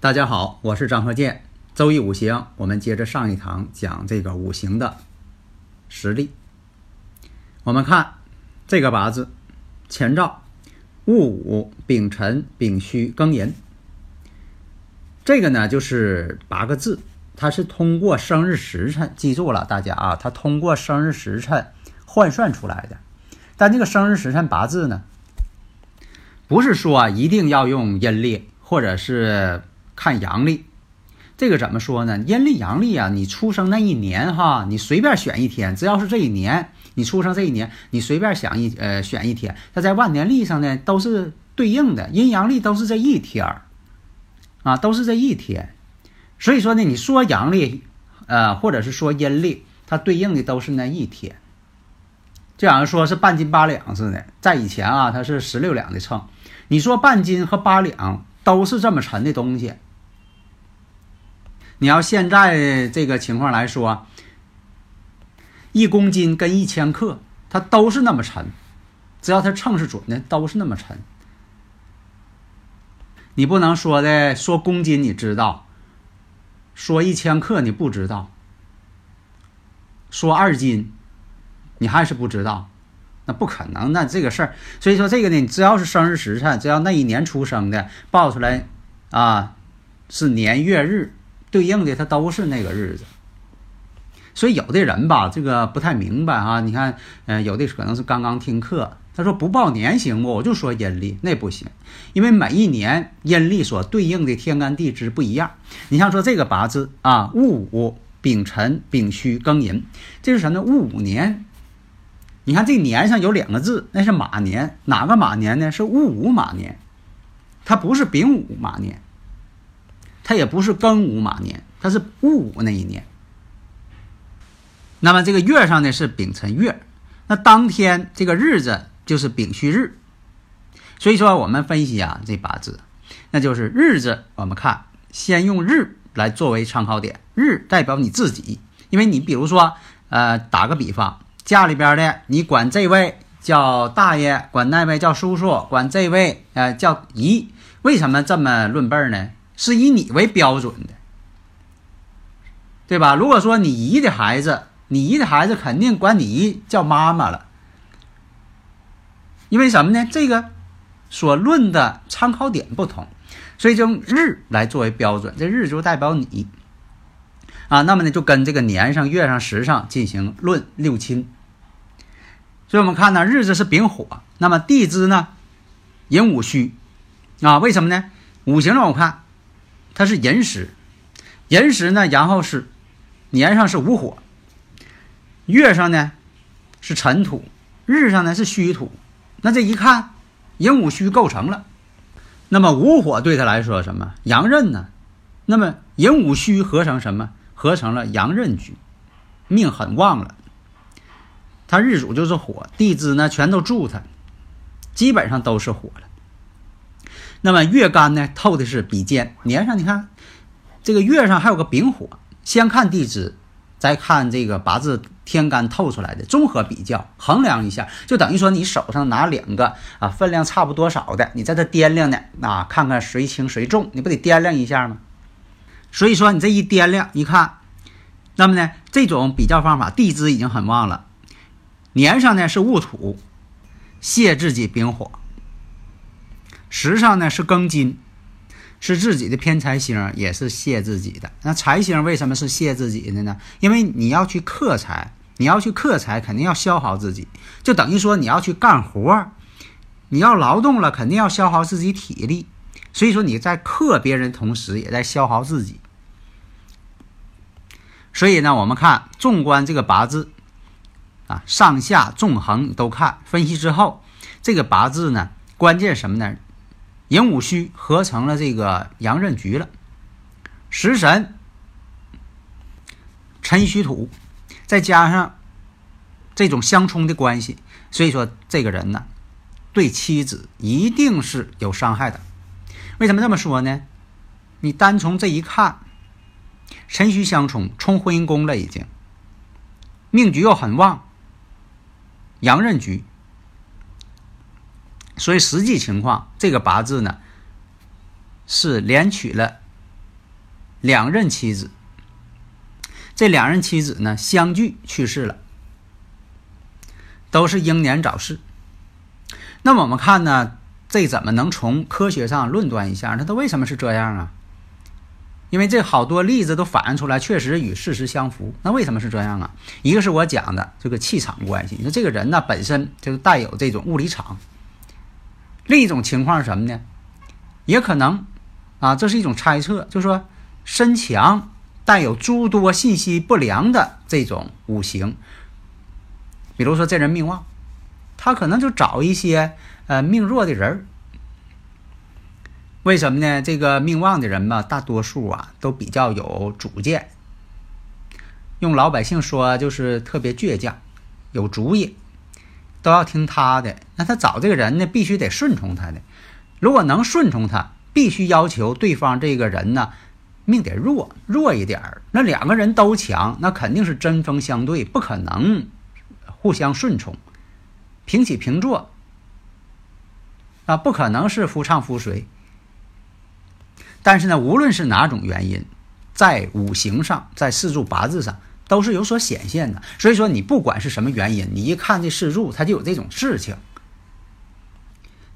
大家好，我是张鹤剑。周易五行，我们接着上一堂讲这个五行的实例。我们看这个八字：前兆戊午、丙辰、丙戌、庚寅。这个呢，就是八个字，它是通过生日时辰，记住了，大家啊，它通过生日时辰换算出来的。但这个生日时辰八字呢，不是说啊，一定要用阴历或者是。看阳历，这个怎么说呢？阴历阳历啊，你出生那一年哈，你随便选一天，只要是这一年，你出生这一年，你随便想一呃选一天，它在万年历上呢都是对应的，阴阳历都是这一天儿，啊，都是这一天。所以说呢，你说阳历，呃，或者是说阴历，它对应的都是那一天，就好像说是半斤八两似的。在以前啊，它是十六两的秤，你说半斤和八两都是这么沉的东西。你要现在这个情况来说，一公斤跟一千克，它都是那么沉，只要它秤是准的，都是那么沉。你不能说的说公斤你知道，说一千克你不知道，说二斤你还是不知道，那不可能。那这个事儿，所以说这个呢，只要是生日时辰，只要那一年出生的报出来啊，是年月日。对应的它都是那个日子，所以有的人吧，这个不太明白哈。你看，嗯，有的可能是刚刚听课，他说不报年行不？我就说阴历那不行，因为每一年阴历所对应的天干地支不一样。你像说这个八字啊，戊午、丙辰、丙戌、庚寅，这是什么？戊午年。你看这年上有两个字，那是马年，哪个马年呢？是戊午马年，它不是丙午马年。它也不是庚午马年，它是戊午那一年。那么这个月上呢是丙辰月，那当天这个日子就是丙戌日。所以说我们分析啊这八字，那就是日子，我们看先用日来作为参考点，日代表你自己，因为你比如说呃打个比方，家里边的你管这位叫大爷，管那位叫叔叔，管这位呃叫姨，为什么这么论辈儿呢？是以你为标准的，对吧？如果说你姨的孩子，你姨的孩子肯定管你姨叫妈妈了，因为什么呢？这个所论的参考点不同，所以就用日来作为标准，这日就代表你啊。那么呢，就跟这个年上、月上、时上进行论六亲。所以我们看呢，日子是丙火，那么地支呢寅午戌啊，为什么呢？五行让我看，它是寅时，寅时呢，然后是年上是午火，月上呢是辰土，日上呢是戌土。那这一看，寅午戌构成了。那么午火对他来说什么？阳刃呢？那么寅午戌合成什么？合成了阳刃局，命很旺了。他日主就是火，地支呢全都助他，基本上都是火了。那么月干呢透的是比肩，年上你看这个月上还有个丙火，先看地支，再看这个八字天干透出来的综合比较，衡量一下，就等于说你手上拿两个啊分量差不多少的，你在这掂量呢啊，看看谁轻谁重，你不得掂量一下吗？所以说你这一掂量一看，那么呢这种比较方法，地支已经很旺了。年上呢是戊土，泄自己丙火；时上呢是庚金，是自己的偏财星，也是泄自己的。那财星为什么是泄自己的呢？因为你要去克财，你要去克财，肯定要消耗自己，就等于说你要去干活，你要劳动了，肯定要消耗自己体力。所以说你在克别人同时，也在消耗自己。所以呢，我们看纵观这个八字。啊，上下纵横都看，分析之后，这个八字呢，关键什么呢？寅午戌合成了这个阳刃局了，食神辰戌土，再加上这种相冲的关系，所以说这个人呢，对妻子一定是有伤害的。为什么这么说呢？你单从这一看，辰戌相冲，冲婚姻宫了，已经命局又很旺。阳刃局，所以实际情况，这个八字呢是连娶了两任妻子，这两任妻子呢相继去世了，都是英年早逝。那么我们看呢，这怎么能从科学上论断一下？那他为什么是这样啊？因为这好多例子都反映出来，确实与事实相符。那为什么是这样啊？一个是我讲的这个气场关系，你说这个人呢本身就带有这种物理场。另一种情况是什么呢？也可能啊，这是一种猜测，就是说身强带有诸多信息不良的这种五行，比如说这人命旺，他可能就找一些呃命弱的人。为什么呢？这个命旺的人嘛，大多数啊都比较有主见，用老百姓说就是特别倔强，有主意，都要听他的。那他找这个人呢，必须得顺从他的。如果能顺从他，必须要求对方这个人呢命得弱弱一点儿。那两个人都强，那肯定是针锋相对，不可能互相顺从，平起平坐啊，不可能是夫唱妇随。但是呢，无论是哪种原因，在五行上，在四柱八字上都是有所显现的。所以说，你不管是什么原因，你一看这四柱，它就有这种事情。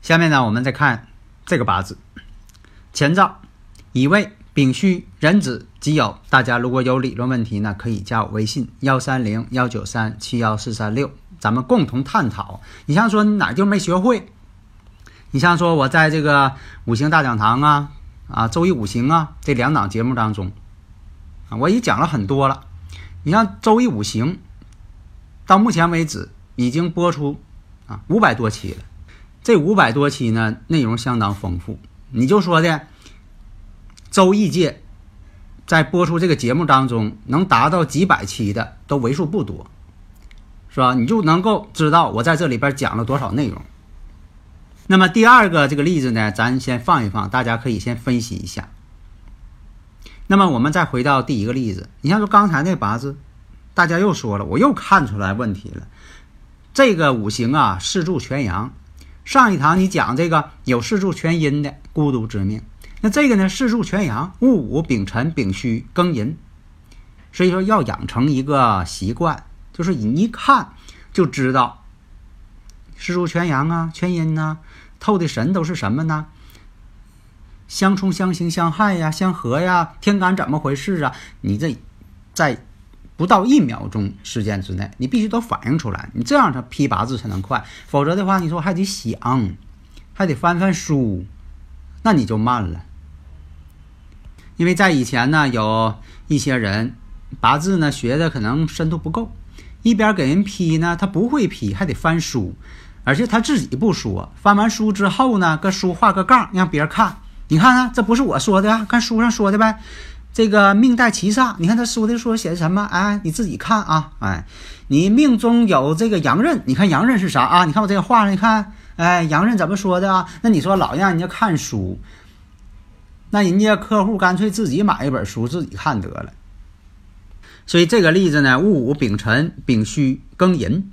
下面呢，我们再看这个八字前兆，乙未、丙戌、壬子、己酉。大家如果有理论问题呢，可以加我微信幺三零幺九三七幺四三六，咱们共同探讨。你像说你哪就没学会，你像说我在这个五行大讲堂啊。啊，周易五行啊，这两档节目当中，啊，我也讲了很多了。你像周易五行，到目前为止已经播出啊五百多期了。这五百多期呢，内容相当丰富。你就说的周易界，在播出这个节目当中，能达到几百期的都为数不多，是吧？你就能够知道我在这里边讲了多少内容。那么第二个这个例子呢，咱先放一放，大家可以先分析一下。那么我们再回到第一个例子，你像说刚才那八字，大家又说了，我又看出来问题了。这个五行啊，四柱全阳。上一堂你讲这个有四柱全阴的孤独之命，那这个呢，四柱全阳，戊午、丙辰、丙戌、庚寅。所以说要养成一个习惯，就是你一看就知道。四柱全阳啊，全阴呐，透的神都是什么呢？相冲、相刑、相害呀，相合呀，天干怎么回事啊？你这在不到一秒钟时间之内，你必须都反映出来，你这样他批八字才能快。否则的话，你说还得想，还得翻翻书，那你就慢了。因为在以前呢，有一些人八字呢学的可能深度不够，一边给人批呢，他不会批，还得翻书，而且他自己不说，翻完书之后呢，搁书画个杠，让别人看，你看看，这不是我说的啊，看书上说的呗。这个命带七煞，你看他书的说写的什么？哎，你自己看啊，哎，你命中有这个阳刃，你看阳刃是啥啊？你看我这个画，你看，哎，阳刃怎么说的啊？那你说老让人家看书，那人家客户干脆自己买一本书自己看得了。所以这个例子呢，戊午丙辰丙戌庚寅，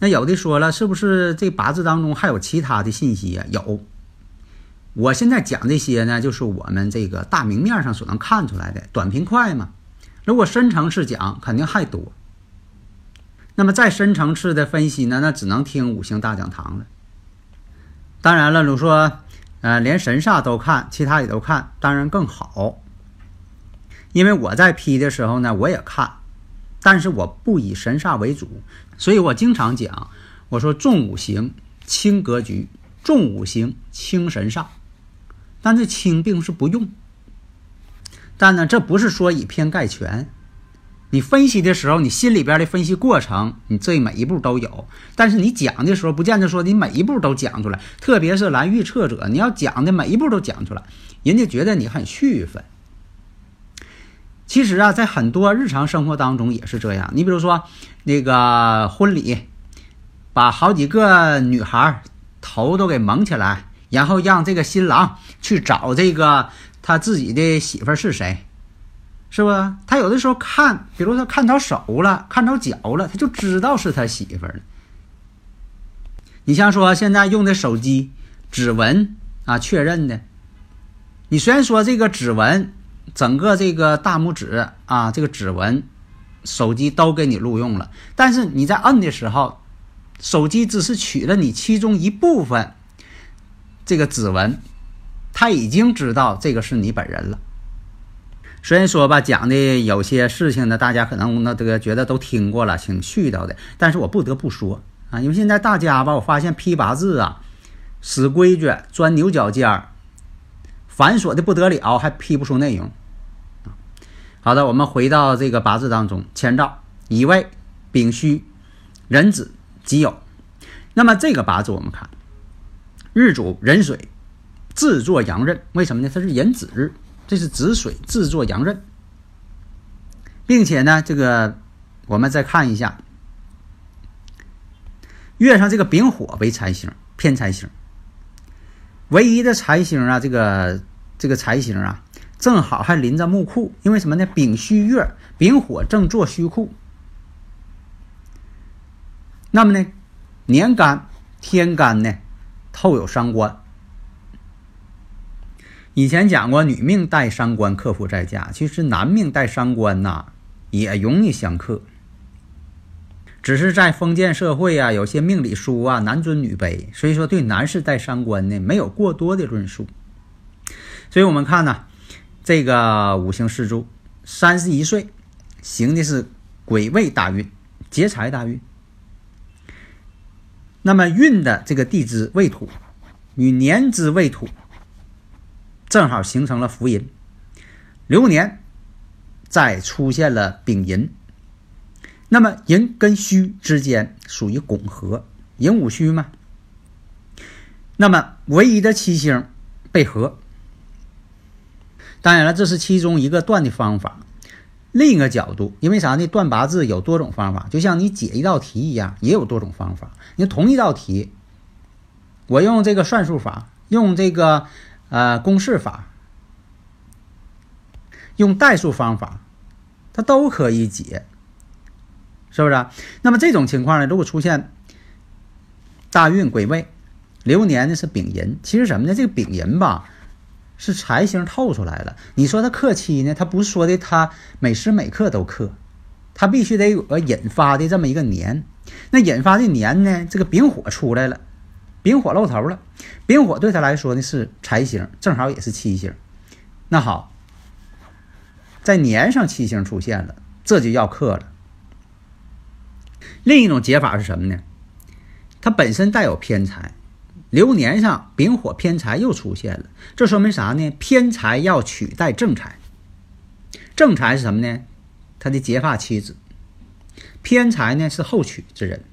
那有的说了，是不是这八字当中还有其他的信息啊？有。我现在讲这些呢，就是我们这个大明面上所能看出来的，短平快嘛。如果深层次讲，肯定还多。那么再深层次的分析呢，那只能听五行大讲堂了。当然了，如果说，呃，连神煞都看，其他也都看，当然更好。因为我在批的时候呢，我也看，但是我不以神煞为主，所以我经常讲，我说重五行轻格局，重五行轻神煞。但这轻并不是不用，但呢，这不是说以偏概全。你分析的时候，你心里边的分析过程，你这每一步都有。但是你讲的时候，不见得说你每一步都讲出来。特别是来预测者，你要讲的每一步都讲出来，人家觉得你很续分。其实啊，在很多日常生活当中也是这样。你比如说那个婚礼，把好几个女孩头都给蒙起来。然后让这个新郎去找这个他自己的媳妇是谁，是不？他有的时候看，比如说看着手了，看着脚了，他就知道是他媳妇了。你像说现在用的手机指纹啊确认的，你虽然说这个指纹整个这个大拇指啊这个指纹手机都给你录用了，但是你在摁的时候，手机只是取了你其中一部分。这个指纹，他已经知道这个是你本人了。虽然说吧，讲的有些事情呢，大家可能那这个觉得都听过了，挺絮叨的。但是我不得不说啊，因为现在大家吧，我发现批八字啊，死规矩，钻牛角尖儿，繁琐的不得了，还批不出内容。好的，我们回到这个八字当中，乾兆乙未、丙戌、壬子、己酉。那么这个八字我们看。日主壬水，自作阳刃，为什么呢？它是壬子日，这是子水自作阳刃，并且呢，这个我们再看一下，月上这个丙火为财星，偏财星，唯一的财星啊，这个这个财星啊，正好还临着木库，因为什么呢？丙戌月，丙火正坐戌库，那么呢，年干天干呢？透有伤官。以前讲过，女命带伤官克夫在家，其实男命带伤官呐，也容易相克。只是在封建社会啊，有些命理书啊，男尊女卑，所以说对男士带伤官呢，没有过多的论述。所以我们看呢，这个五行四柱，三十一岁，行的是癸未大运，劫财大运。那么运的这个地支未土与年支未土，正好形成了福银。流年再出现了丙寅，那么寅跟戌之间属于拱合，寅午戌嘛。那么唯一的七星被合，当然了，这是其中一个断的方法。另一个角度，因为啥呢？断八字有多种方法，就像你解一道题一样，也有多种方法。你同一道题，我用这个算术法，用这个呃公式法，用代数方法，它都可以解，是不是？那么这种情况呢，如果出现大运癸未，流年呢是丙寅，其实什么呢？这个丙寅吧。是财星透出来了，你说他克妻呢？他不是说的他每时每刻都克，他必须得有个引发的这么一个年。那引发的年呢？这个丙火出来了，丙火露头了，丙火对他来说呢是财星，正好也是七星。那好，在年上七星出现了，这就要克了。另一种解法是什么呢？它本身带有偏财。流年上丙火偏财又出现了，这说明啥呢？偏财要取代正财。正财是什么呢？他的结发妻子。偏财呢是后娶之人。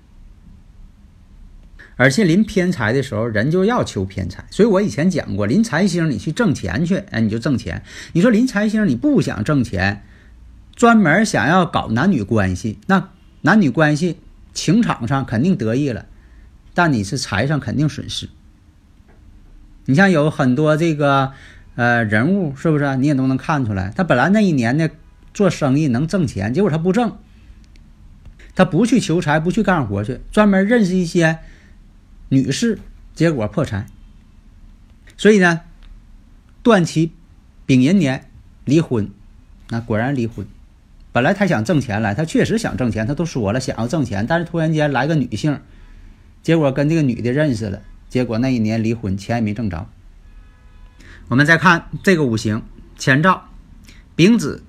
而且临偏财的时候，人就要求偏财。所以我以前讲过，临财星你去挣钱去，哎，你就挣钱。你说临财星你不想挣钱，专门想要搞男女关系，那男女关系情场上肯定得意了，但你是财上肯定损失。你像有很多这个呃人物，是不是你也都能看出来？他本来那一年呢做生意能挣钱，结果他不挣，他不去求财，不去干活去，专门认识一些。女士，结果破财，所以呢，断其丙寅年离婚，那果然离婚。本来他想挣钱来，他确实想挣钱，他都说了想要挣钱，但是突然间来个女性，结果跟这个女的认识了，结果那一年离婚，钱也没挣着。我们再看这个五行前兆，丙子、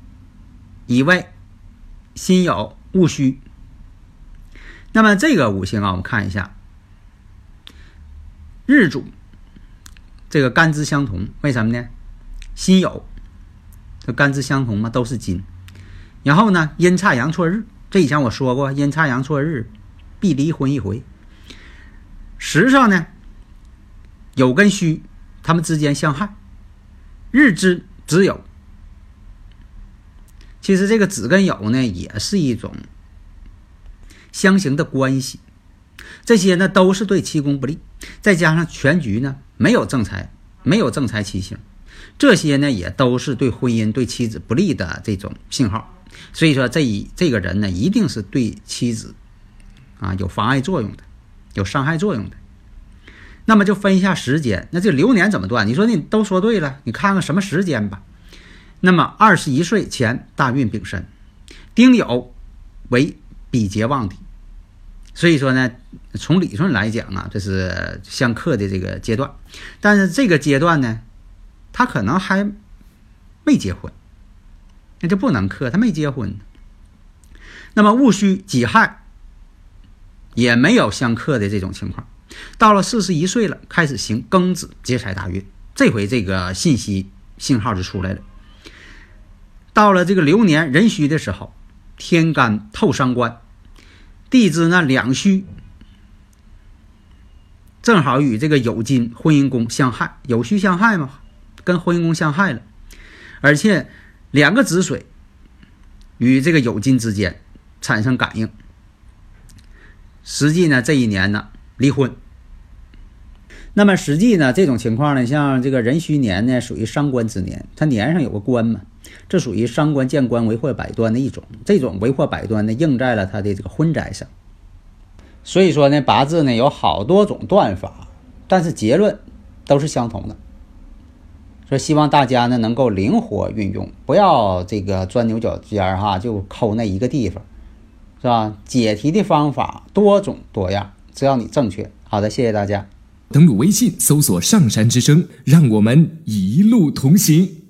乙未、辛酉、戊戌。那么这个五行啊，我们看一下。日主这个干支相同，为什么呢？辛酉，这干支相同嘛，都是金。然后呢，阴差阳错日，这以前我说过，阴差阳错日必离婚一回。实上呢，酉跟戌他们之间相害，日支子酉。其实这个子跟酉呢，也是一种相刑的关系。这些呢都是对七宫不利，再加上全局呢没有正财，没有正财七星，这些呢也都是对婚姻、对妻子不利的这种信号。所以说，这一这个人呢，一定是对妻子啊有妨碍作用的，有伤害作用的。那么就分一下时间，那这流年怎么断？你说你都说对了，你看看什么时间吧。那么二十一岁前大运丙申，丁酉为比劫旺地。所以说呢，从理论来讲啊，这是相克的这个阶段，但是这个阶段呢，他可能还没结婚，那就不能克，他没结婚。那么戊戌己亥也没有相克的这种情况，到了四十一岁了，开始行庚子劫财大运，这回这个信息信号就出来了。到了这个流年壬戌的时候，天干透伤官。地支呢两虚，正好与这个酉金婚姻宫相害，酉戌相害嘛，跟婚姻宫相害了，而且两个子水与这个酉金之间产生感应，实际呢这一年呢离婚。那么实际呢这种情况呢，像这个壬戌年呢属于伤官之年，它年上有个官嘛。这属于伤官见官为祸百端的一种，这种为祸百端呢，应在了他的这个婚宅上。所以说呢，八字呢有好多种断法，但是结论都是相同的。说希望大家呢能够灵活运用，不要这个钻牛角尖儿哈，就抠那一个地方，是吧？解题的方法多种多样，只要你正确。好的，谢谢大家。登录微信搜索“上山之声”，让我们一路同行。